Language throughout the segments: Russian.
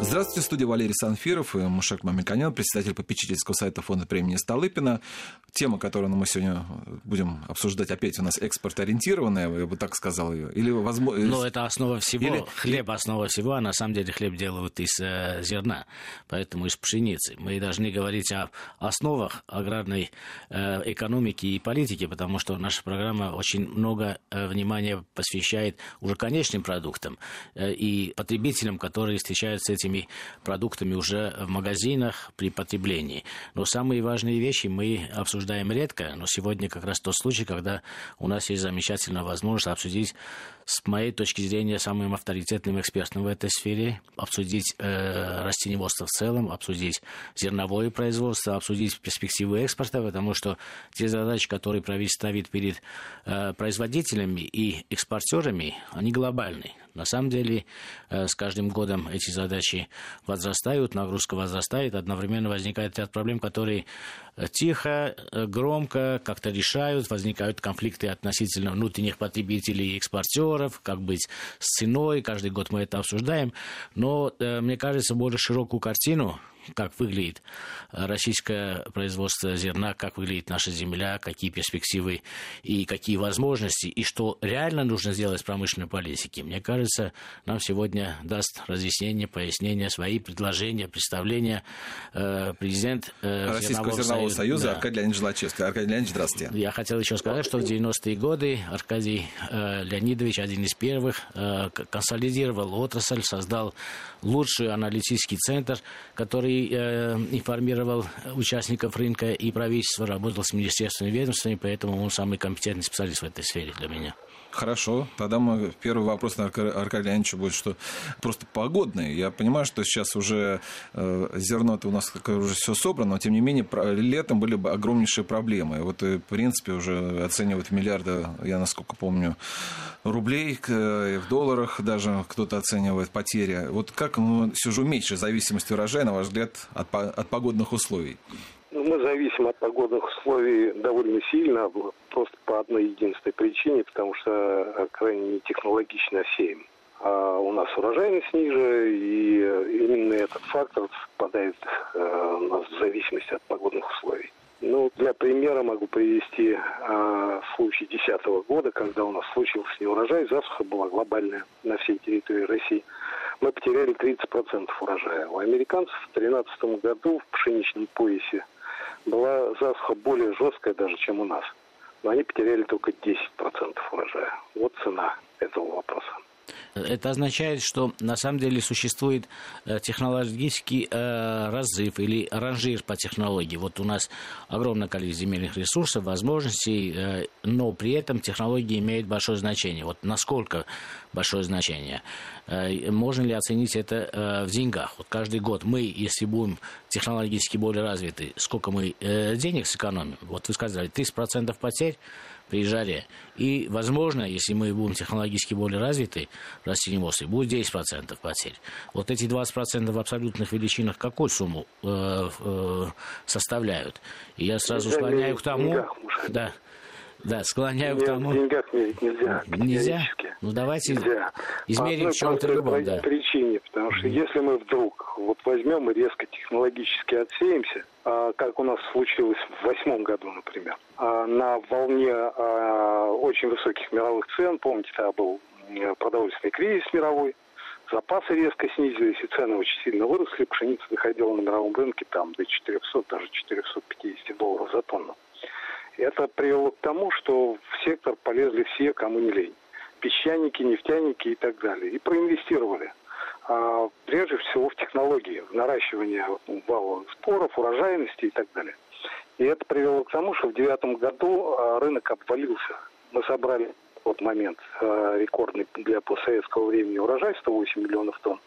Здравствуйте, студия Валерий Санфиров и Мушек Мамиканян, председатель попечительского сайта фонда премии Столыпина. Тема, которую мы сегодня будем обсуждать, опять у нас экспорт-ориентированная, я бы так сказал ее. Или возможно... Но это основа всего, Или... хлеб основа всего, а на самом деле хлеб делают из э, зерна, поэтому из пшеницы. Мы должны говорить о основах аграрной э, экономики и политики, потому что наша программа очень много э, внимания посвящает уже конечным продуктам э, и потребителям, которые встречаются с этим этими продуктами уже в магазинах при потреблении. Но самые важные вещи мы обсуждаем редко, но сегодня как раз тот случай, когда у нас есть замечательная возможность обсудить с моей точки зрения, самым авторитетным экспертом в этой сфере, обсудить э, растениеводство в целом, обсудить зерновое производство, обсудить перспективы экспорта, потому что те задачи, которые правительство ставит перед э, производителями и экспортерами, они глобальные. На самом деле, э, с каждым годом эти задачи возрастают, нагрузка возрастает, одновременно возникает ряд проблем, которые тихо, э, громко как-то решают, возникают конфликты относительно внутренних потребителей и экспортеров, как быть с ценой, каждый год мы это обсуждаем, но, э, мне кажется, более широкую картину как выглядит российское производство зерна, как выглядит наша земля, какие перспективы и какие возможности, и что реально нужно сделать с промышленной политики. Мне кажется, нам сегодня даст разъяснение, пояснение, свои предложения, представления э, президент э, Российского зернового, зернового союза да. Аркадий Леонидович Лачевский. Аркадий Леонидович, здравствуйте. Я хотел еще сказать, что в 90-е годы Аркадий э, Леонидович, один из первых, консолидировал отрасль, создал лучший аналитический центр, который э, информировал участников рынка и правительства, работал с министерствами и ведомствами, поэтому он самый компетентный специалист в этой сфере для меня. Хорошо. Тогда мы, первый вопрос на Аркадия Леонидовича будет, что просто погодный. Я понимаю, что сейчас уже э, зерно-то у нас уже все собрано, но тем не менее летом были бы огромнейшие проблемы. Вот, в принципе, уже оценивают миллиарды, я насколько помню, рублей, в долларах даже кто-то оценивает потери. Вот как ну, все же уменьшить зависимость урожая, на ваш взгляд, от, от погодных условий? Ну, мы зависим от погодных условий довольно сильно, просто по одной единственной причине, потому что э, крайне технологично сеем. А у нас урожайность ниже, и именно этот фактор попадает э, у нас в зависимость от погодных условий. Ну, для примера могу привести э, случай 2010 года, когда у нас случился неурожай, засуха была глобальная на всей территории России. Мы потеряли 30% урожая. У американцев в 2013 году в пшеничном поясе была засуха более жесткая даже, чем у нас. Но они потеряли только 10% урожая. Вот цена этого вопроса. Это означает, что на самом деле существует э, технологический э, разрыв или ранжир по технологии. Вот у нас огромное количество земельных ресурсов, возможностей, э, но при этом технологии имеют большое значение. Вот насколько большое значение? Можно ли оценить это в деньгах? Вот каждый год мы, если будем технологически более развиты, сколько мы денег сэкономим? Вот вы сказали, 30% потерь при жаре. И, возможно, если мы будем технологически более развиты, растениеводстве, будет 10% потерь. Вот эти 20% в абсолютных величинах какую сумму э, э, составляют? И я сразу склоняю к тому... Да, да, склоняю Нет, к тому... В деньгах мерить нельзя. Нельзя? Ну, давайте нельзя. измерим в чем-то другом, да. причине, потому что mm-hmm. если мы вдруг вот возьмем и резко технологически отсеемся, как у нас случилось в восьмом году, например, а, на волне а, очень высоких мировых цен, помните, тогда был продовольственный кризис мировой, запасы резко снизились, и цены очень сильно выросли, пшеница доходила на мировом рынке там до 400, даже 450 долларов за тонну. Это привело к тому, что в сектор полезли все, кому не лень. Песчаники, нефтяники и так далее. И проинвестировали. А, прежде всего в технологии, в наращивание валовых споров, урожайности и так далее. И это привело к тому, что в девятом году а, рынок обвалился. Мы собрали в тот момент а, рекордный для постсоветского времени урожай 108 миллионов тонн.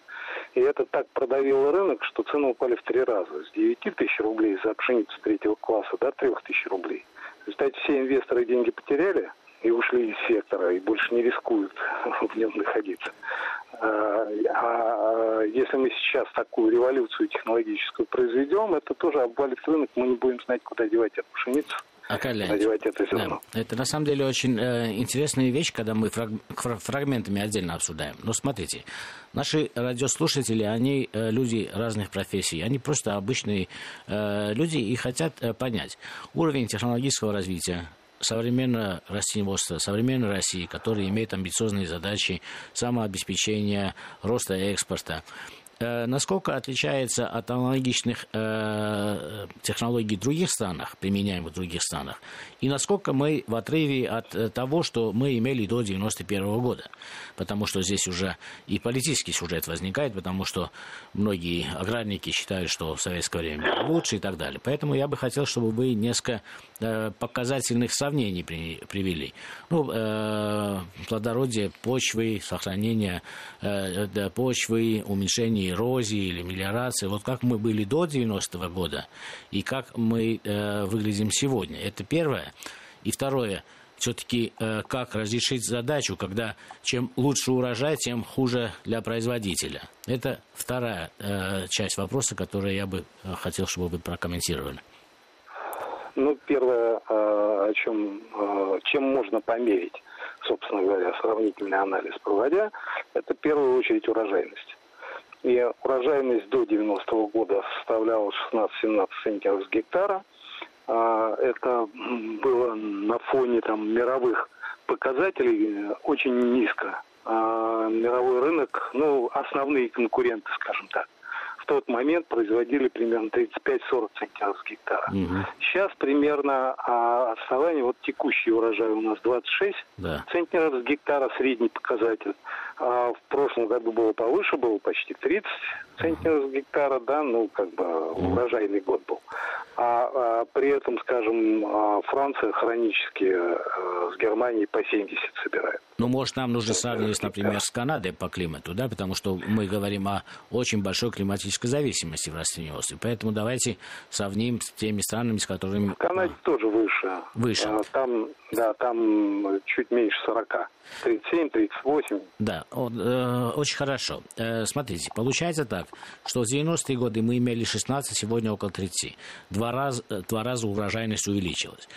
И это так продавило рынок, что цены упали в три раза. С 9 тысяч рублей за пшеницу третьего класса до 3 тысяч рублей. В результате все инвесторы деньги потеряли и ушли из сектора, и больше не рискуют в нем находиться. А, а если мы сейчас такую революцию технологическую произведем, это тоже обвалит рынок, мы не будем знать, куда девать эту пшеницу. надевать это зерно. Да. Это на самом деле очень э, интересная вещь, когда мы фраг... фрагментами отдельно обсуждаем. Но смотрите, наши радиослушатели, они э, люди разных профессий, они просто обычные э, люди и хотят э, понять уровень технологического развития, современного растениеводства, современной России, которая имеет амбициозные задачи самообеспечения, роста экспорта, насколько отличается от аналогичных э, технологий в других странах, применяемых в других странах, и насколько мы в отрыве от э, того, что мы имели до 91 года. Потому что здесь уже и политический сюжет возникает, потому что многие аграрники считают, что в советское время лучше и так далее. Поэтому я бы хотел, чтобы вы несколько э, показательных сравнений при, привели. Ну, э, плодородие почвы, сохранение э, почвы, уменьшение эрозии или мелиорации, вот как мы были до 90-го года и как мы э, выглядим сегодня. Это первое. И второе, все-таки э, как разрешить задачу, когда чем лучше урожай, тем хуже для производителя. Это вторая э, часть вопроса, которую я бы э, хотел, чтобы вы прокомментировали. Ну, первое, э, о чем, э, чем можно померить, собственно говоря, сравнительный анализ проводя, это в первую очередь урожайность. И урожайность до 90-го года составляла 16-17 центнеров с гектара. А, это было на фоне там, мировых показателей очень низко. А мировой рынок, ну, основные конкуренты, скажем так, тот момент производили примерно 35-40 центнеров с гектара. Угу. Сейчас примерно а, отставание, вот текущий урожай у нас 26 да. центнеров с гектара, средний показатель. А в прошлом году было повыше, было почти 30 центнеров с гектара, да, ну, как бы урожайный год был. А, а при этом, скажем, а, Франция хронически а, с Германией по 70 собирает. Ну, может, нам нужно сравнивать, например, с Канадой по климату, да, потому что мы говорим о очень большой климатической зависимости в растениеводстве. Поэтому давайте сравним с теми странами, с которыми... В Канаде а, тоже выше. Выше. Там, да, там чуть меньше 40. 37, 38. Да, э, очень хорошо. Э, смотрите, получается так, что в 90-е годы мы имели 16, сегодня около 30. Два раза, э, два раза урожайность увеличилась.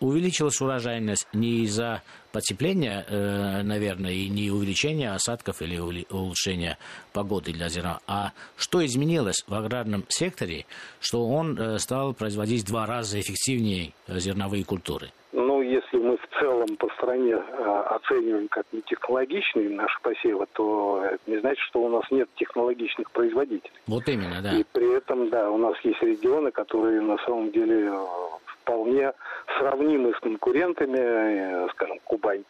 Увеличилась урожайность не из-за потепления, э, наверное, и не увеличения осадков или улучшения погоды для зерна, а что изменилось в аграрном секторе, что он э, стал производить в два раза эффективнее зерновые культуры если мы в целом по стране э, оцениваем как нетехнологичные наши посевы, то это не значит, что у нас нет технологичных производителей. Вот именно, да. И при этом, да, у нас есть регионы, которые на самом деле э, вполне сравнимы с конкурентами, э, скажем, Кубань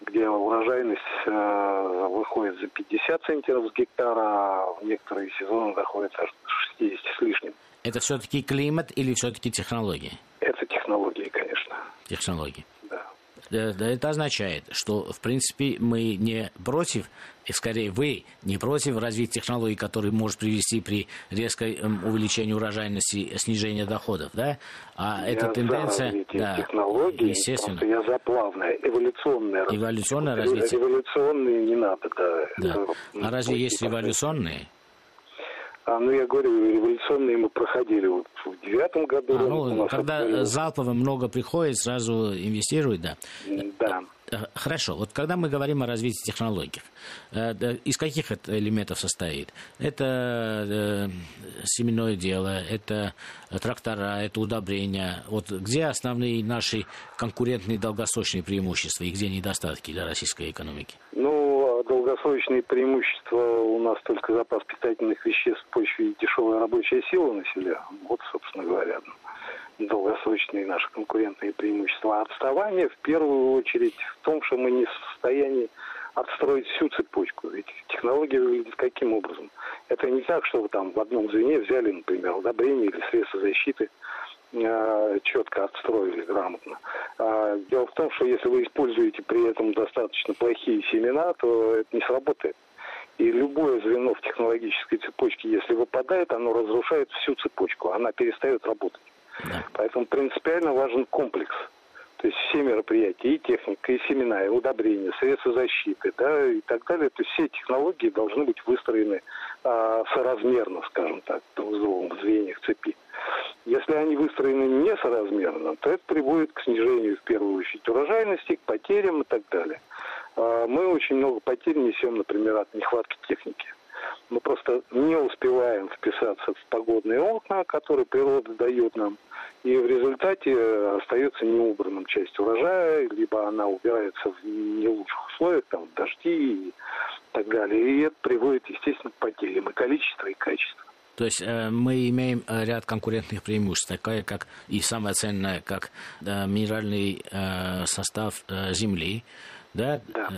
где урожайность э, выходит за 50 центнеров с гектара, а в некоторые сезоны доходит аж до 60 с лишним. Это все-таки климат или все-таки технологии? Это технологии, конечно. Технологии. Да. Это означает, что, в принципе, мы не против, и скорее вы не против развития технологий, которые может привести при резком эм, увеличении урожайности, снижения доходов, да? А я эта тенденция... За да, технологий, естественно. Я за плавное, эволюционное, эволюционное развитие. Эволюционные не надо, да. да. Это, а разве есть революционные? А, ну, я говорю, революционные мы проходили вот в девятом году. А, ну, когда это... залпово много приходит, сразу инвестируют, да? Да. Э, хорошо. Вот когда мы говорим о развитии технологий, э, из каких это элементов состоит? Это э, семенное дело, это трактора, это удобрения. Вот где основные наши конкурентные долгосрочные преимущества и где недостатки для российской экономики? Ну, долгосрочные преимущества у нас только запас питательных веществ в почве и дешевая рабочая сила на селе. Вот, собственно говоря, долгосрочные наши конкурентные преимущества. А отставание в первую очередь в том, что мы не в состоянии отстроить всю цепочку. Ведь технология выглядит каким образом? Это не так, что вы там в одном звене взяли, например, удобрение или средства защиты – четко отстроили грамотно. А дело в том, что если вы используете при этом достаточно плохие семена, то это не сработает. И любое звено в технологической цепочке, если выпадает, оно разрушает всю цепочку, она перестает работать. Да. Поэтому принципиально важен комплекс. То есть все мероприятия, и техника, и семена, и удобрения, средства защиты, да, и так далее. То есть все технологии должны быть выстроены а, соразмерно, скажем так, в звеньях цепи. Если они выстроены несоразмерно, то это приводит к снижению, в первую очередь, урожайности, к потерям и так далее. А, мы очень много потерь несем, например, от нехватки техники. Мы просто не успеваем вписаться в погодные окна, которые природа дает нам, и в результате остается неубранным часть урожая, либо она убирается в не лучших условиях, там, дожди и так далее. И это приводит, естественно, к потерям и количества, и качества. То есть э, мы имеем э, ряд конкурентных преимуществ, такое как и самое ценное, как минеральный э, состав земли, да, да,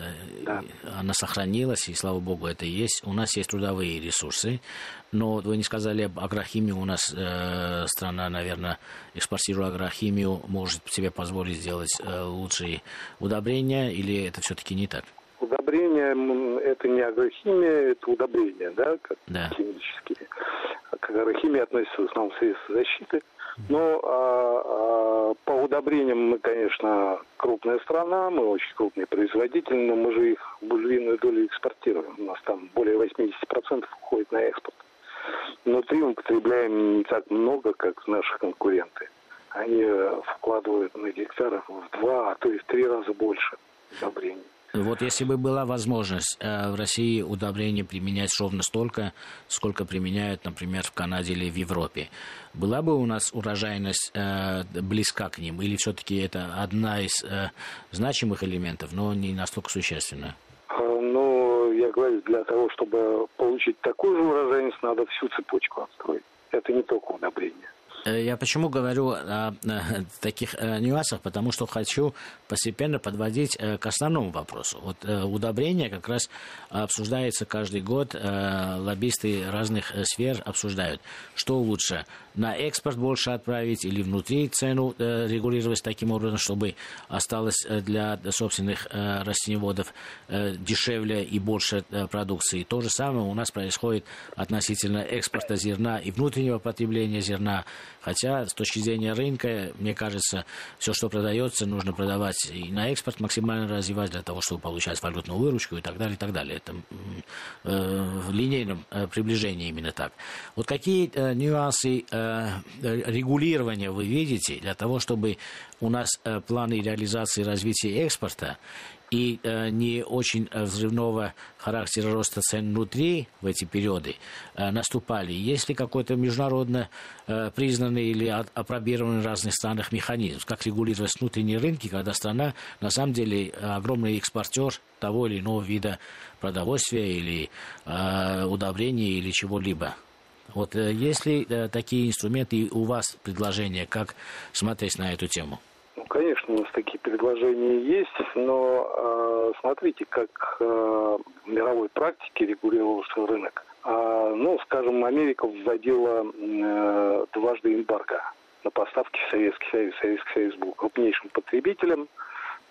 да. она сохранилась, и слава богу, это есть. У нас есть трудовые ресурсы, но вы не сказали об агрохимии. У нас э, страна, наверное, экспортируя агрохимию, может себе позволить сделать э, лучшие удобрения, или это все-таки не так? Удобрения – это не агрохимия, это удобрения, да, как да. химические. К агрохимии относятся в основном средства защиты. Но а, а, по удобрениям мы, конечно, крупная страна, мы очень крупный производитель, но мы же их львиную долю экспортируем. У нас там более 80% уходит на экспорт. Внутри мы потребляем не так много, как наши конкуренты. Они э, вкладывают на гектаров в два, а то и в три раза больше удобрений. Вот если бы была возможность э, в России удобрения применять ровно столько, сколько применяют, например, в Канаде или в Европе, была бы у нас урожайность э, близка к ним? Или все-таки это одна из э, значимых элементов, но не настолько существенная? Ну, я говорю, для того, чтобы получить такую же урожайность, надо всю цепочку отстроить. Это не только удобрение. Э, я почему говорю о, таких э, нюансах? Потому что хочу постепенно подводить э, к основному вопросу. Вот удобрение как раз обсуждается каждый год. Лоббисты разных сфер обсуждают, что лучше на экспорт больше отправить или внутри цену регулировать таким образом, чтобы осталось для собственных растениеводов дешевле и больше продукции. То же самое у нас происходит относительно экспорта зерна и внутреннего потребления зерна. Хотя с точки зрения рынка, мне кажется, все, что продается, нужно продавать и на экспорт максимально развивать для того, чтобы получать валютную выручку и так далее, и так далее. Это э, в линейном э, приближении именно так. Вот какие э, нюансы э, регулирования вы видите для того, чтобы у нас планы реализации развития экспорта и э, не очень э, взрывного характера роста цен внутри в эти периоды э, наступали. Есть ли какой-то международно признанный или опробированный в разных странах механизм, как регулировать внутренние рынки, когда страна на самом деле огромный экспортер того или иного вида продовольствия или удобрений или чего-либо? Вот есть ли такие инструменты у вас предложения, как смотреть на эту тему? Ну, конечно, предложения есть, но э, смотрите, как э, в мировой практике регулировался рынок. Э, ну, скажем, Америка вводила э, дважды эмбарго на поставки в Советский Союз. Советский Союз был крупнейшим потребителем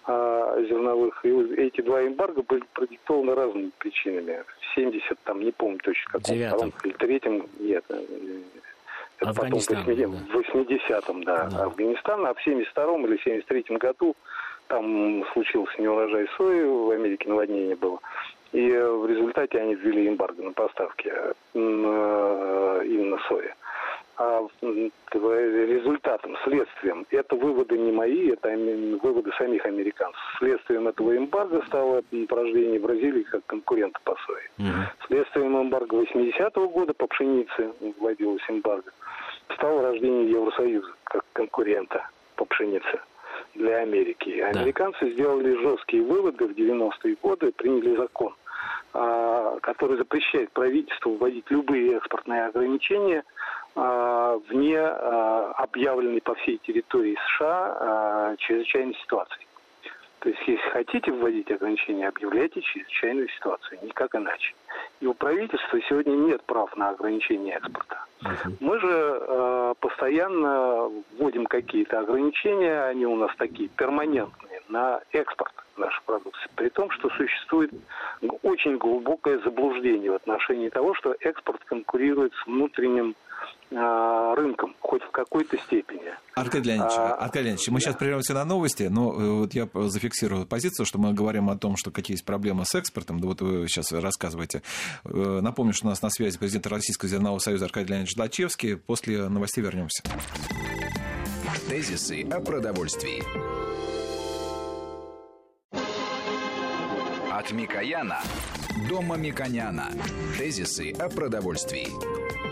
э, зерновых. И эти два эмбарго были продиктованы разными причинами. В 70, там, не помню точно, каком втором или третьем, нет, это Афганистан, потом в 80-м, да, да. Афганистан, а в 72-м или 73-м году там случился неурожай сои, в Америке наводнение было. И в результате они ввели эмбарго на поставки э, именно сои. А результатом, следствием, это выводы не мои, это выводы самих американцев. Следствием этого эмбарго стало порождение Бразилии как конкурента по сое. Угу. Следствием эмбарго 80-го года по пшенице вводилось эмбарго стало рождение Евросоюза как конкурента по пшенице для Америки. Американцы да. сделали жесткие выводы в 90-е годы, приняли закон, а, который запрещает правительству вводить любые экспортные ограничения а, вне а, объявленной по всей территории США чрезвычайной ситуации. То есть, если хотите вводить ограничения, объявляйте чрезвычайную ситуацию, никак иначе. И у правительства сегодня нет прав на ограничение экспорта. Мы же э, постоянно вводим какие-то ограничения, они у нас такие перманентные, на экспорт нашей продукции. При том, что существует очень глубокое заблуждение в отношении того, что экспорт конкурирует с внутренним рынком, хоть в какой-то степени. Аркадий Леонидович, а, Аркадий Леонидович мы да. сейчас прервемся на новости, но э, вот я зафиксирую позицию, что мы говорим о том, что какие есть проблемы с экспортом, да вот вы сейчас рассказываете. Э, напомню, что у нас на связи президент Российского зернового союза Аркадий Леонидович Длачевский. После новостей вернемся. Тезисы о продовольствии. От Микояна до Мамиконяна. Тезисы о продовольствии.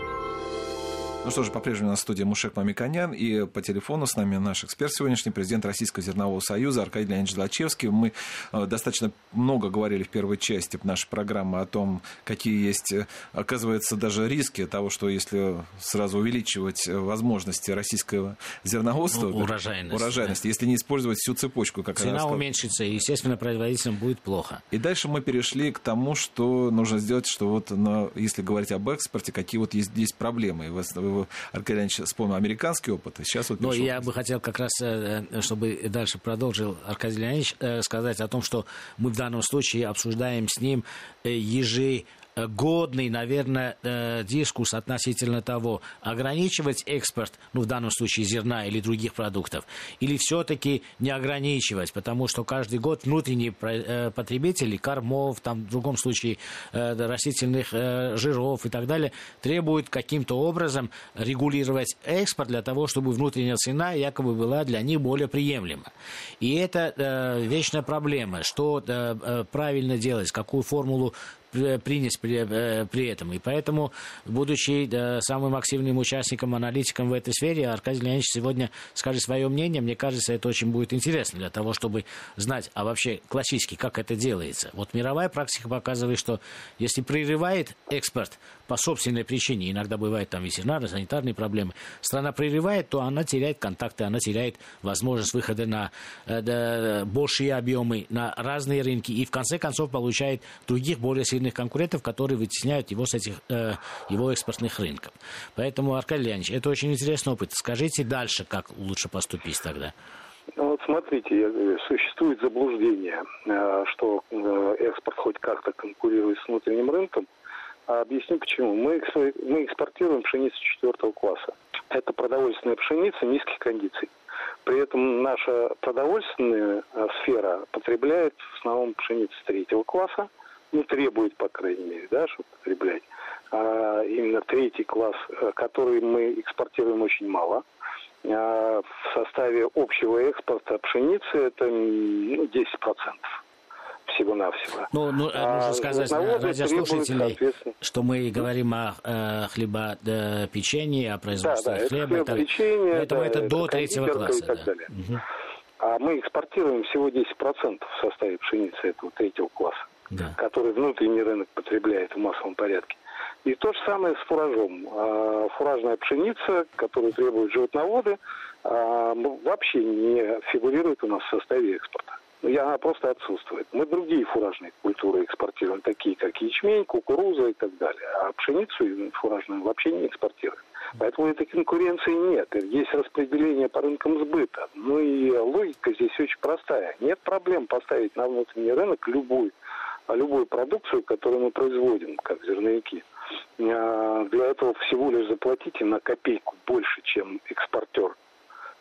Ну что же, по-прежнему на студии Мушек Мамиконян, и по телефону с нами наш эксперт сегодняшний, президент Российского зернового союза Аркадий Леонидович Злачевский. Мы э, достаточно много говорили в первой части нашей программы о том, какие есть, э, оказывается, даже риски того, что если сразу увеличивать возможности российского зерноводства, ну, урожайность, урожайность да. если не использовать всю цепочку, как Цена уменьшится, и, естественно, производителям будет плохо. И дальше мы перешли к тому, что нужно сделать, что вот, на, если говорить об экспорте, какие вот есть, есть проблемы. Вы Аркадий Леонидович вспомнил американский опыт, сейчас вот... Но я бы хотел как раз, э, э, чтобы дальше продолжил Аркадий Леонидович, э, сказать о том, что мы в данном случае обсуждаем с ним ежи годный, наверное, э, дискурс относительно того, ограничивать экспорт, ну, в данном случае зерна или других продуктов, или все-таки не ограничивать, потому что каждый год внутренние э, потребители кормов, там, в другом случае растительных жиров и так далее, требуют каким-то образом регулировать экспорт для того, чтобы внутренняя цена якобы была для них более приемлема. И это вечная проблема, что правильно делать, какую формулу принять при, э, при этом. И поэтому, будучи самым активным участником, аналитиком в этой сфере, Аркадий Леонидович сегодня скажет свое мнение. Мне кажется, это очень будет интересно для того, чтобы знать, а вообще классически, как это делается. Вот мировая практика показывает, что если прерывает экспорт по собственной причине, иногда бывают там ветеринарные, санитарные проблемы, страна прерывает, то она теряет контакты, она теряет возможность выхода на э, большие объемы, на разные рынки, и в конце концов получает других более сильных конкурентов, которые вытесняют его с этих э, его экспортных рынков. Поэтому, Аркадий Леонидович, это очень интересный опыт. Скажите дальше, как лучше поступить тогда. Ну, вот смотрите, существует заблуждение, э, что э, экспорт хоть как-то конкурирует с внутренним рынком. А объясню почему. Мы, экспортируем пшеницу четвертого класса. Это продовольственная пшеница низких кондиций. При этом наша продовольственная э, сфера потребляет в основном пшеницу третьего класса, ну, требует, по крайней мере, да, чтобы потреблять. А именно третий класс, э, который мы экспортируем очень мало. А в составе общего экспорта пшеницы это ну, 10% всего-навсего. Ну, ну а нужно сказать радиослушателей, что мы говорим о э, хлебопечении, о производстве да, да, хлеба. Это, печенье, Поэтому да, это до третьего класса. И так да. далее. Угу. А мы экспортируем всего 10% в составе пшеницы этого третьего класса да. который внутренний рынок потребляет в массовом порядке. И то же самое с фуражом. А, фуражная пшеница, которую требуют животноводы, а, вообще не фигурирует у нас в составе экспорта. И она просто отсутствует. Мы другие фуражные культуры экспортируем, такие как ячмень, кукуруза и так далее. А пшеницу фуражную вообще не экспортируем. Поэтому этой конкуренции нет. Есть распределение по рынкам сбыта. Ну и логика здесь очень простая. Нет проблем поставить на внутренний рынок любую а любую продукцию, которую мы производим, как зерновики, а, для этого всего лишь заплатите на копейку больше, чем экспортер.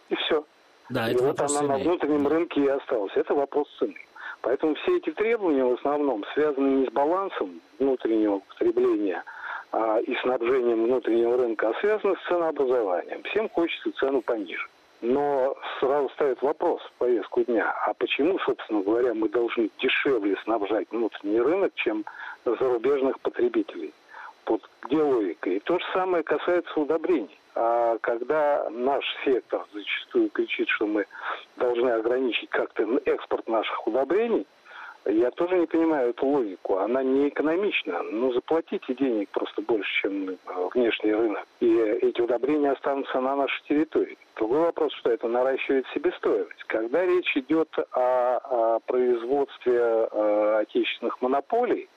И все. Да, и это вот она цены. на внутреннем рынке и осталась. Это вопрос цены. Поэтому все эти требования в основном связаны не с балансом внутреннего потребления а, и снабжением внутреннего рынка, а связаны с ценообразованием. Всем хочется цену пониже. Но сразу ставит вопрос в повестку дня, а почему, собственно говоря, мы должны дешевле снабжать внутренний рынок, чем зарубежных потребителей? Вот где логика? И то же самое касается удобрений. А когда наш сектор зачастую кричит, что мы должны ограничить как-то экспорт наших удобрений, я тоже не понимаю эту логику. Она не экономична. Ну, заплатите денег просто больше, чем э, внешний рынок. И эти удобрения останутся на нашей территории. Другой вопрос, что это наращивает себестоимость. Когда речь идет о, о производстве э, отечественных монополий,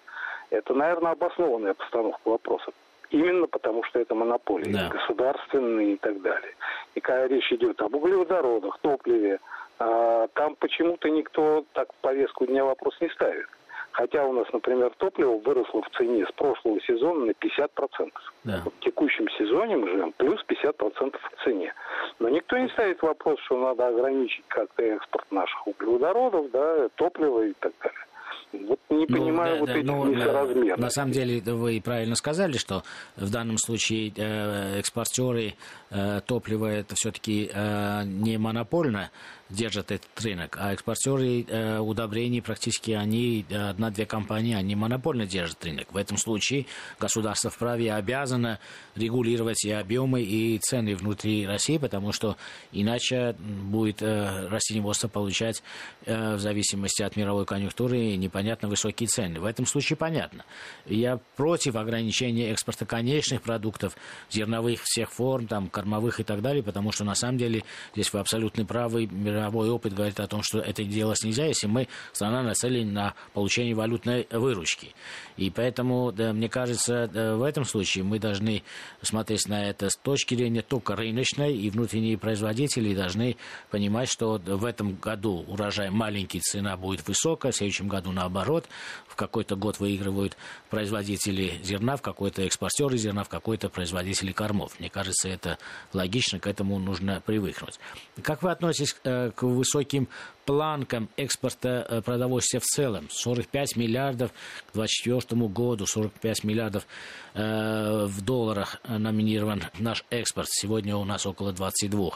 это, наверное, обоснованная постановка вопроса. Именно потому, что это монополии, да. государственные и так далее. И когда речь идет об углеводородах, топливе, а, там почему-то никто так повестку дня вопрос не ставит. Хотя у нас, например, топливо выросло в цене с прошлого сезона на 50%. Да. В текущем сезоне мы живем плюс 50% в цене. Но никто не ставит вопрос, что надо ограничить как-то экспорт наших углеводородов, да, топлива и так далее. Вот не ну, понимаю да, вот да, этих ну, несоразмерностей. На самом деле вы правильно сказали, что в данном случае э, экспортеры э, топлива это все-таки э, не монопольно держат этот рынок, а экспортеры э, удобрений практически они, одна-две компании, они монопольно держат рынок. В этом случае государство вправе обязано регулировать и объемы, и цены внутри России, потому что иначе будет растениеводство получать в зависимости от мировой конъюнктуры непонятно высокие цены. В этом случае понятно. Я против ограничения экспорта конечных продуктов, зерновых всех форм, там, кормовых и так далее, потому что на самом деле здесь вы абсолютно правы, мировой опыт говорит о том, что это делать нельзя, если мы страна нацелена на получение валютной выручки. И поэтому, да, мне кажется, в этом случае мы должны смотреть на это с точки зрения только рыночной, и внутренние производители должны понимать, что в этом году урожай маленький, цена будет высокая, в следующем году наоборот, в какой-то год выигрывают производители зерна, в какой-то экспортеры зерна, в какой-то производители кормов. Мне кажется, это логично, к этому нужно привыкнуть. Как вы относитесь э, к высоким планкам экспорта э, продовольствия в целом. 45 миллиардов к 2024 году, 45 миллиардов э, в долларах номинирован наш экспорт. Сегодня у нас около 22.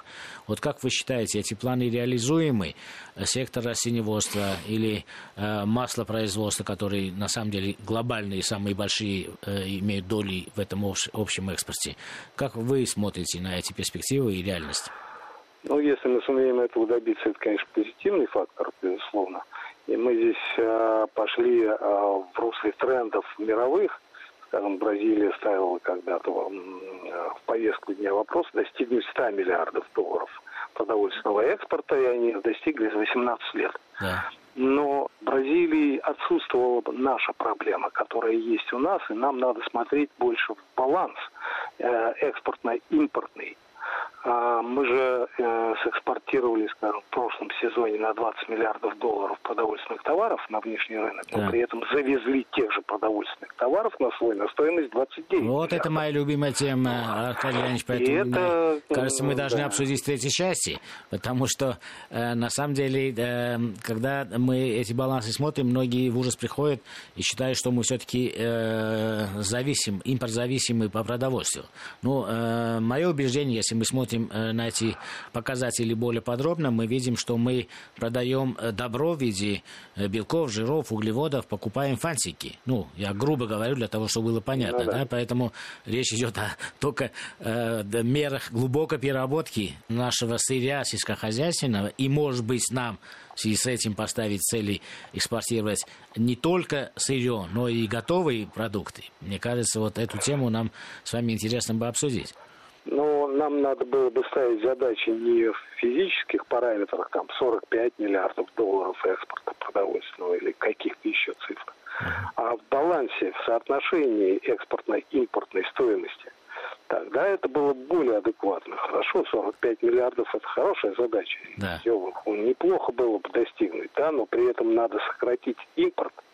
Вот как вы считаете, эти планы реализуемы? Сектор растениеводства или э, маслопроизводства, которые на самом деле глобальные, самые большие, э, имеют доли в этом общем экспорте. Как вы смотрите на эти перспективы и реальность? Ну, если мы сумеем этого добиться, это, конечно, позитивный фактор, безусловно. И мы здесь э, пошли э, в русле трендов мировых. Скажем, Бразилия ставила когда-то э, в повестку дня вопрос достигнуть 100 миллиардов долларов продовольственного экспорта, и они достигли за 18 лет. Да. Но в Бразилии отсутствовала наша проблема, которая есть у нас, и нам надо смотреть больше в баланс э, экспортно-импортный мы же э, сэкспортировали, скажем, в прошлом сезоне на 20 миллиардов долларов продовольственных товаров на внешний рынок, но да. при этом завезли тех же продовольственных товаров на свой на стоимость 29 Вот миллиардов. это моя любимая тема, Аркадий Леонидович, поэтому, это, кажется, мы должны да. обсудить в третьей части, потому что, э, на самом деле, э, когда мы эти балансы смотрим, многие в ужас приходят и считают, что мы все-таки э, зависим, импортзависимы по продовольствию. Ну, э, мое убеждение, если мы смотрим смотрим э, на эти показатели более подробно, мы видим, что мы продаем э, добро в виде э, белков, жиров, углеводов, покупаем фансики. Ну, я грубо говорю, для того, чтобы было понятно. Ну, да. Да? Поэтому речь идет о только э, мерах глубокой переработки нашего сырья сельскохозяйственного. И, может быть, нам в связи с этим поставить цели экспортировать не только сырье, но и готовые продукты. Мне кажется, вот эту тему нам с вами интересно бы обсудить. Но нам надо было бы ставить задачи не в физических параметрах, там 45 миллиардов долларов экспорта продовольственного или каких-то еще цифр, а в балансе, в соотношении экспортно-импортной стоимости. Тогда это было более адекватно. Хорошо, 45 миллиардов – это хорошая задача. Да. Ее неплохо было бы достигнуть, да, но при этом надо сократить импорт –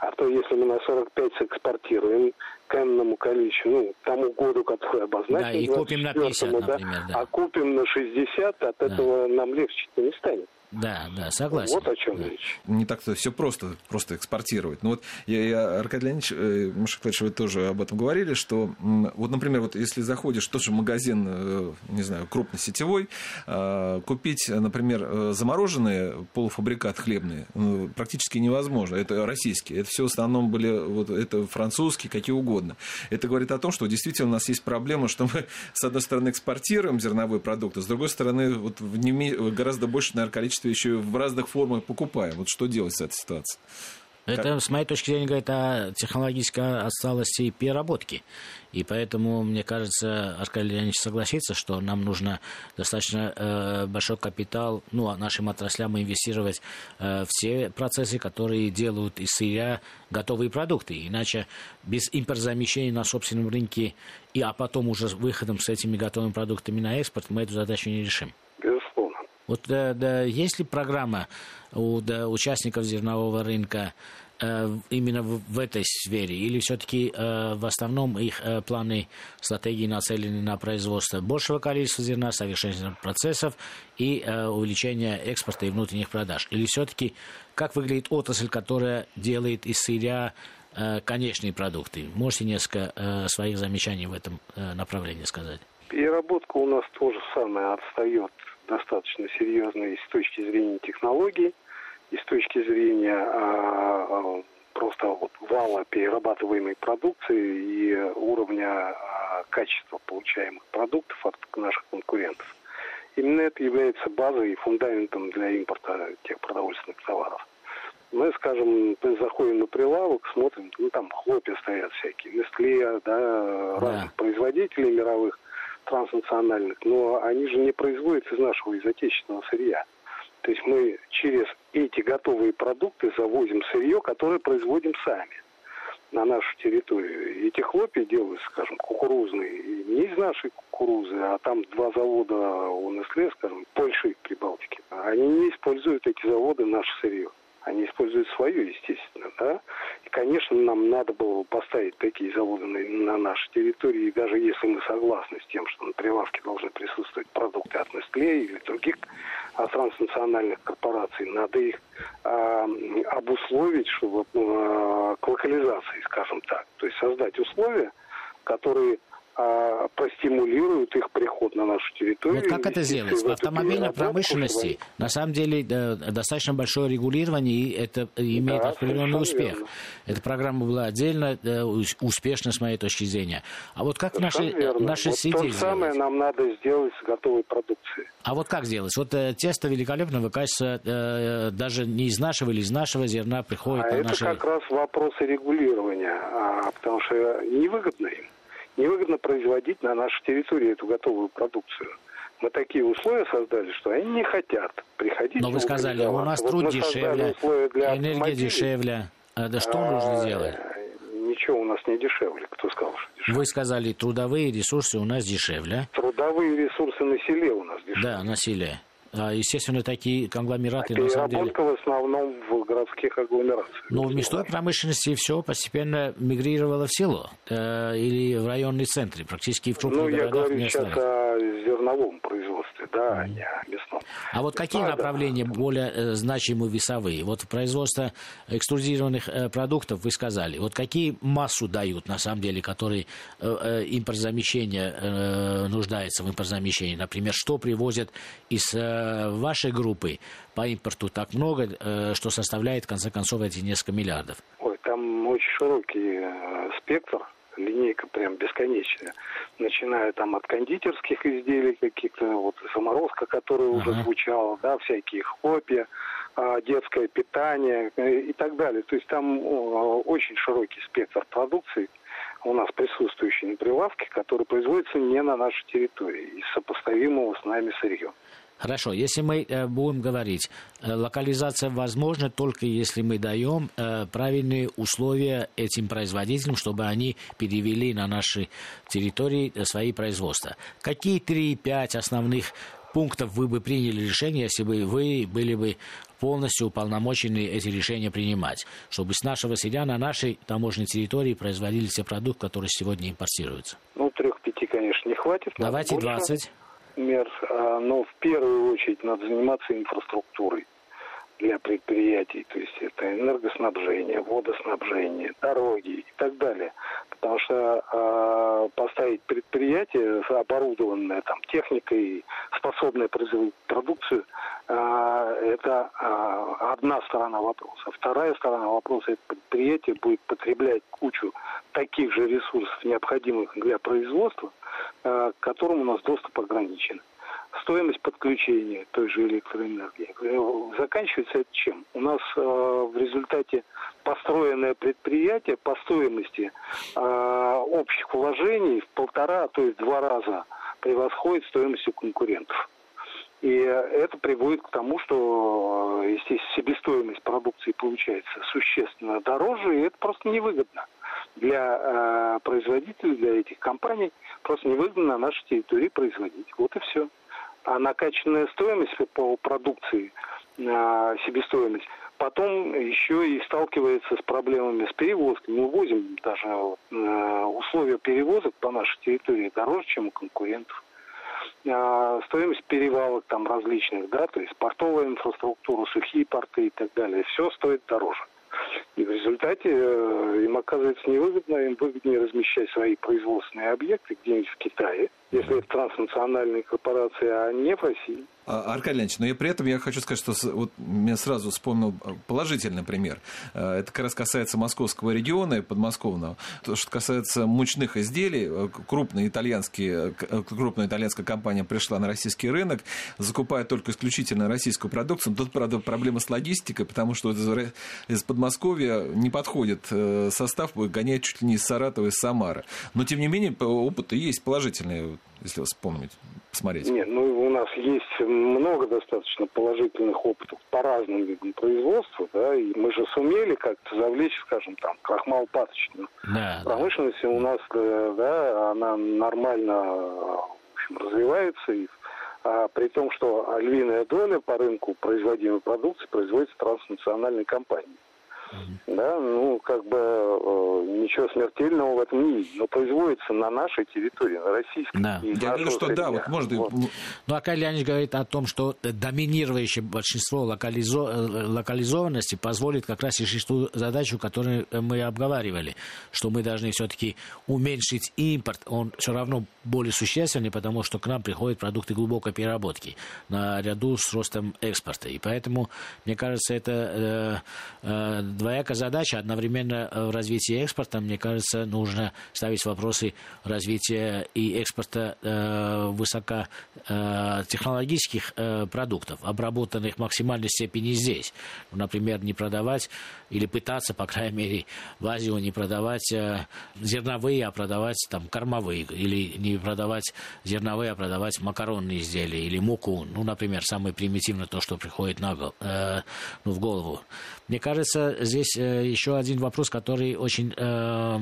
а то если мы на 45 сэкспортируем к энному количеству, ну, тому году, который обозначен, да, и купим на 50, да, например, да. а купим на 60, от да. этого нам легче не станет. Да, да, согласен. Вот о чем да. речь. Не так-то все просто, просто экспортировать. Ну вот я, я Аркадий Леонидович, э, Маша вы тоже об этом говорили, что вот, например, вот если заходишь в тот же магазин, э, не знаю, крупный сетевой, э, купить, например, замороженные полуфабрикаты хлебные практически невозможно. Это российские. Это все в основном были вот это французские, какие угодно. Это говорит о том, что действительно у нас есть проблема, что мы, с одной стороны, экспортируем зерновые продукты, с другой стороны, вот в не, гораздо больше, наверное, количество что еще в разных формах покупаем. Вот что делать с этой ситуацией? Это, с моей точки зрения, говорит о технологической отсталости и переработки. И поэтому, мне кажется, Аркадий Леонидович согласится, что нам нужно достаточно э, большой капитал, ну, а нашим отраслям инвестировать э, в те процессы, которые делают из сырья готовые продукты. Иначе без импортзамещения на собственном рынке, и, а потом уже выходом с этими готовыми продуктами на экспорт, мы эту задачу не решим. Вот да, да, есть ли программа у да, участников зернового рынка э, именно в, в этой сфере? Или все-таки э, в основном их э, планы, стратегии нацелены на производство большего количества зерна, совершенствование процессов и э, увеличение экспорта и внутренних продаж? Или все-таки как выглядит отрасль, которая делает из сырья э, конечные продукты? Можете несколько э, своих замечаний в этом э, направлении сказать? Переработка у нас тоже самое отстает достаточно серьезно и с точки зрения технологий, и с точки зрения а, а, просто вот вала перерабатываемой продукции и уровня а, качества получаемых продуктов от наших конкурентов. Именно это является базой и фундаментом для импорта тех продовольственных товаров. Мы, скажем, заходим на прилавок, смотрим, ну там хлопья стоят всякие, Nestle, да, да. разных производителей мировых транснациональных, но они же не производятся из нашего, из отечественного сырья. То есть мы через эти готовые продукты завозим сырье, которое производим сами на нашу территорию. Эти хлопья делают, скажем, кукурузные, не из нашей кукурузы, а там два завода у Nestle, скажем, Польши и Прибалтики. Они не используют эти заводы наше сырье. Они используют свое, естественно, да. И, конечно, нам надо было поставить такие заводы на, на нашей территории, даже если мы согласны с тем, что на прилавке должны присутствовать продукты от Nestle или других а, транснациональных корпораций, надо их а, обусловить, чтобы а, к локализации, скажем так, то есть создать условия, которые а, простимулируют их приход на нашу территорию. Вот как это сделать? В автомобильной промышленности на самом деле достаточно большое регулирование, и это имеет да, определенный успех. Верно. Эта программа была отдельно успешна с моей точки зрения. А вот как наши, наши вот То же самое сделать? нам надо сделать с готовой продукцией. А вот как сделать? Вот э, тесто великолепного качества э, даже не из нашего или из нашего зерна приходит а на это наши... как раз вопросы регулирования, а, потому что невыгодно им невыгодно производить на нашей территории эту готовую продукцию. Мы такие условия создали, что они не хотят приходить. Но вы сказали, у нас вот труд дешевле, энергия дешевле. А, да что а, нужно делать? Ничего у нас не дешевле. Кто сказал, что дешевле? Вы сказали, трудовые ресурсы у нас дешевле. Трудовые ресурсы на селе у нас дешевле. Да, на селе. А, естественно, такие конгломераты... А на самом деле... в основном в городских агломерациях. Но в мясной промышленности все постепенно мигрировало в село э, или в районные центры, практически в крупных ну, городах. Ну, я говорю сейчас о зерновом производстве, да, не. А вот какие а, направления да. более э, значимые весовые? Вот производство экструдированных э, продуктов вы сказали. Вот какие массу дают, на самом деле, которые э, э, импортзамещение э, нуждается в импортзамещении? Например, что привозят из э, Э, вашей группы по импорту так много, э, что составляет, в конце концов, эти несколько миллиардов? Ой, там очень широкий э, спектр, линейка прям бесконечная. Начиная там от кондитерских изделий каких-то, вот заморозка, которая ага. уже звучала, да, всякие хлопья, а, детское питание и так далее. То есть там очень широкий спектр продукции, у нас присутствующие на прилавке, который производится не на нашей территории, из сопоставимого с нами сырьем. Хорошо, если мы э, будем говорить, э, локализация возможна только если мы даем э, правильные условия этим производителям, чтобы они перевели на наши территории свои производства. Какие 3-5 основных пунктов вы бы приняли решение, если бы вы были бы полностью уполномочены эти решения принимать, чтобы с нашего сырья на нашей таможенной территории производились те продукты, которые сегодня импортируются? Ну, трех-пяти, конечно, не хватит. Давайте 20 мер, а, но в первую очередь надо заниматься инфраструктурой для предприятий, то есть это энергоснабжение, водоснабжение, дороги и так далее. Потому что э, поставить предприятие, оборудованное там техникой, способное производить продукцию, э, это э, одна сторона вопроса. Вторая сторона вопроса, это предприятие будет потреблять кучу таких же ресурсов, необходимых для производства, э, к которым у нас доступ ограничен стоимость подключения той же электроэнергии. Заканчивается это чем? У нас в результате построенное предприятие по стоимости общих вложений в полтора, то есть два раза превосходит стоимость у конкурентов. И это приводит к тому, что, э, естественно, себестоимость продукции получается существенно дороже, и это просто невыгодно для э, производителей, для этих компаний, просто невыгодно на нашей территории производить. Вот и все а накачанная стоимость по продукции себестоимость. Потом еще и сталкивается с проблемами с перевозками. Мы возим даже условия перевозок по нашей территории дороже, чем у конкурентов. Стоимость перевалок там различных, да, то есть портовая инфраструктура, сухие порты и так далее, все стоит дороже. И в результате э, им оказывается невыгодно, им выгоднее размещать свои производственные объекты где-нибудь в Китае, если это транснациональные корпорации, а не в России. А, Аркадий Леонидович, но и при этом я хочу сказать, что вот мне сразу вспомнил положительный пример. Э, это как раз касается московского региона и подмосковного. То, что касается мучных изделий, э, крупная, итальянские, э, крупная итальянская компания пришла на российский рынок, закупая только исключительно российскую продукцию. Тут, правда, проблема с логистикой, потому что из Подмосковья не подходит состав, гоняет чуть ли не из Саратова, из Самары. Но, тем не менее, опыт есть положительный если вспомнить, посмотреть? Нет, ну у нас есть много достаточно положительных опытов по разным видам производства, да, и мы же сумели как-то завлечь, скажем, там, крахмал паточную. Да, Промышленность да. у нас, э, да, она нормально в общем, развивается, и а, при том, что львиная доля по рынку производимой продукции производится транснациональной компанией. Да, ну, как бы э, ничего смертельного в этом не видно. Но производится на нашей территории, на российской. Да. Я говорю, что да, вот может... Вот. Ну, Акаль Леонидович говорит о том, что доминирующее большинство локализо... Э, локализованности позволит как раз решить ту задачу, которую мы обговаривали, что мы должны все-таки уменьшить импорт. Он все равно более существенный, потому что к нам приходят продукты глубокой переработки наряду с ростом экспорта. И поэтому, мне кажется, это э, э, двоякая задача. Одновременно в развитии экспорта, мне кажется, нужно ставить вопросы развития и экспорта э, высокотехнологических э, продуктов, обработанных в максимальной степени здесь. Например, не продавать или пытаться, по крайней мере, в Азию не продавать э, зерновые, а продавать там кормовые. Или не продавать зерновые, а продавать макаронные изделия или муку. Ну, например, самое примитивное то, что приходит на, э, ну, в голову. Мне кажется, здесь э, еще один вопрос, который очень э,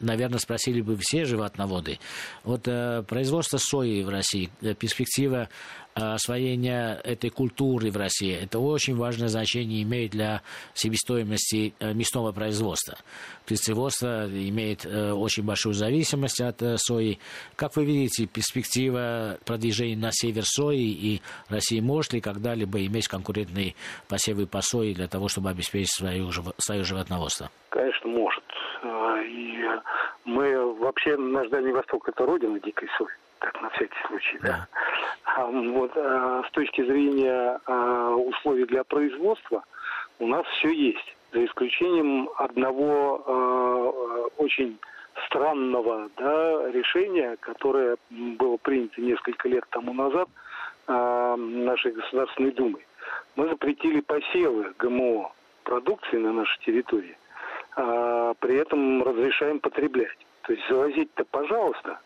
наверное, спросили бы все животноводы. Вот э, производство сои в России, э, перспектива освоения этой культуры в России, это очень важное значение имеет для себестоимости э, мясного производства. Птицеводство имеет э, очень большую зависимость от э, сои. Как вы видите, перспектива продвижения на север сои и России может ли когда-либо иметь конкурентные посевы по сои для того, чтобы обеспечить свое, свое животноводство? Конечно, может. А, и мы вообще, наш Дальний Восток – это родина дикой сои так на всякий случай, да. да. А, вот, а, с точки зрения а, условий для производства у нас все есть, за исключением одного очень странного да, решения, которое было принято несколько лет тому назад нашей Государственной Думой. Мы запретили посевы ГМО продукции на нашей территории, а при этом разрешаем потреблять. То есть завозить-то, пожалуйста,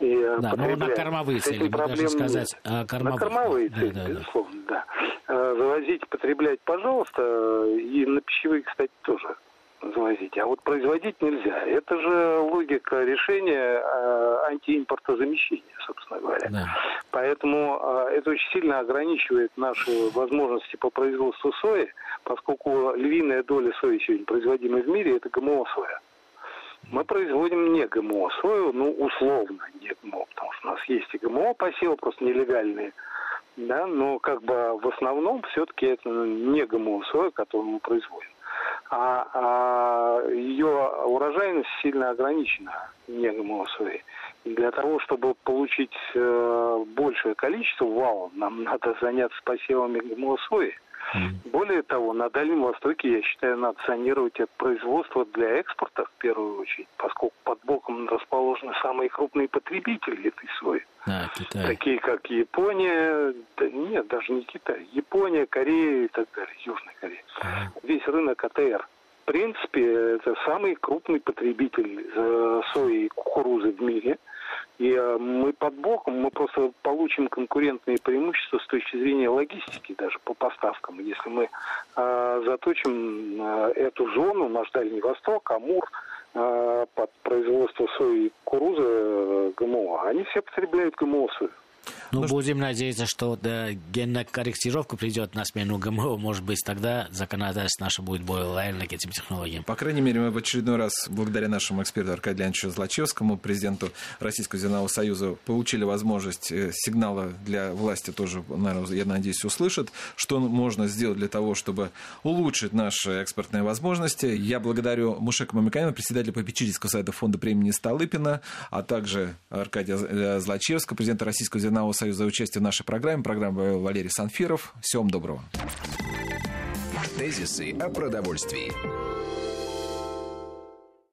и э, да, но на кормовые цели, проблем сказать. А кормовые. На кормовые да, цели, да, безусловно, да. да. Э, завозить, потреблять, пожалуйста, и на пищевые, кстати, тоже завозить. А вот производить нельзя. Это же логика решения э, антиимпортозамещения, собственно говоря. Да. Поэтому э, это очень сильно ограничивает наши возможности по производству сои, поскольку львиная доля сои сегодня производимой в мире – это ГМО-соя. Мы производим не ГМО сою, ну, условно не ГМО, потому что у нас есть и ГМО посевы, просто нелегальные, да, но как бы в основном все-таки это не ГМО соя, которую мы производим. А, а ее урожайность сильно ограничена не ГМО соей. Для того, чтобы получить э, большее количество валов, нам надо заняться посевами ГМО сои. Более того, на Дальнем Востоке, я считаю, надо санировать это производство для экспорта в первую очередь, поскольку под боком расположены самые крупные потребители этой сои. А, Китай. Такие как Япония, да нет, даже не Китай, Япония, Корея и так далее, Южная Корея. А. Весь рынок АТР. В принципе, это самый крупный потребитель э, сои и кукурузы в мире – и э, мы под боком, мы просто получим конкурентные преимущества с точки зрения логистики даже по поставкам. Если мы э, заточим э, эту зону, наш Дальний Восток, Амур, под производство сои и кукурузы ГМО, они все потребляют ГМО сою. Ну, ну будем что... надеяться, что да, генная корректировка придет на смену ГМО. Может быть, тогда законодательство наше будет более лояльно к этим технологиям. По крайней мере, мы в очередной раз, благодаря нашему эксперту Аркадию Леонидовичу Злачевскому, президенту Российского зернового союза, получили возможность э, сигнала для власти тоже, наверное, я надеюсь, услышат, что можно сделать для того, чтобы улучшить наши экспортные возможности. Я благодарю Мушека Мамиканина, председателя попечительского совета фонда премии Столыпина, а также Аркадия э, Злачевского, президента Российского зернового союза за участие в нашей программе. Программа Валерий Санфиров. Всем доброго. Тезисы о продовольствии.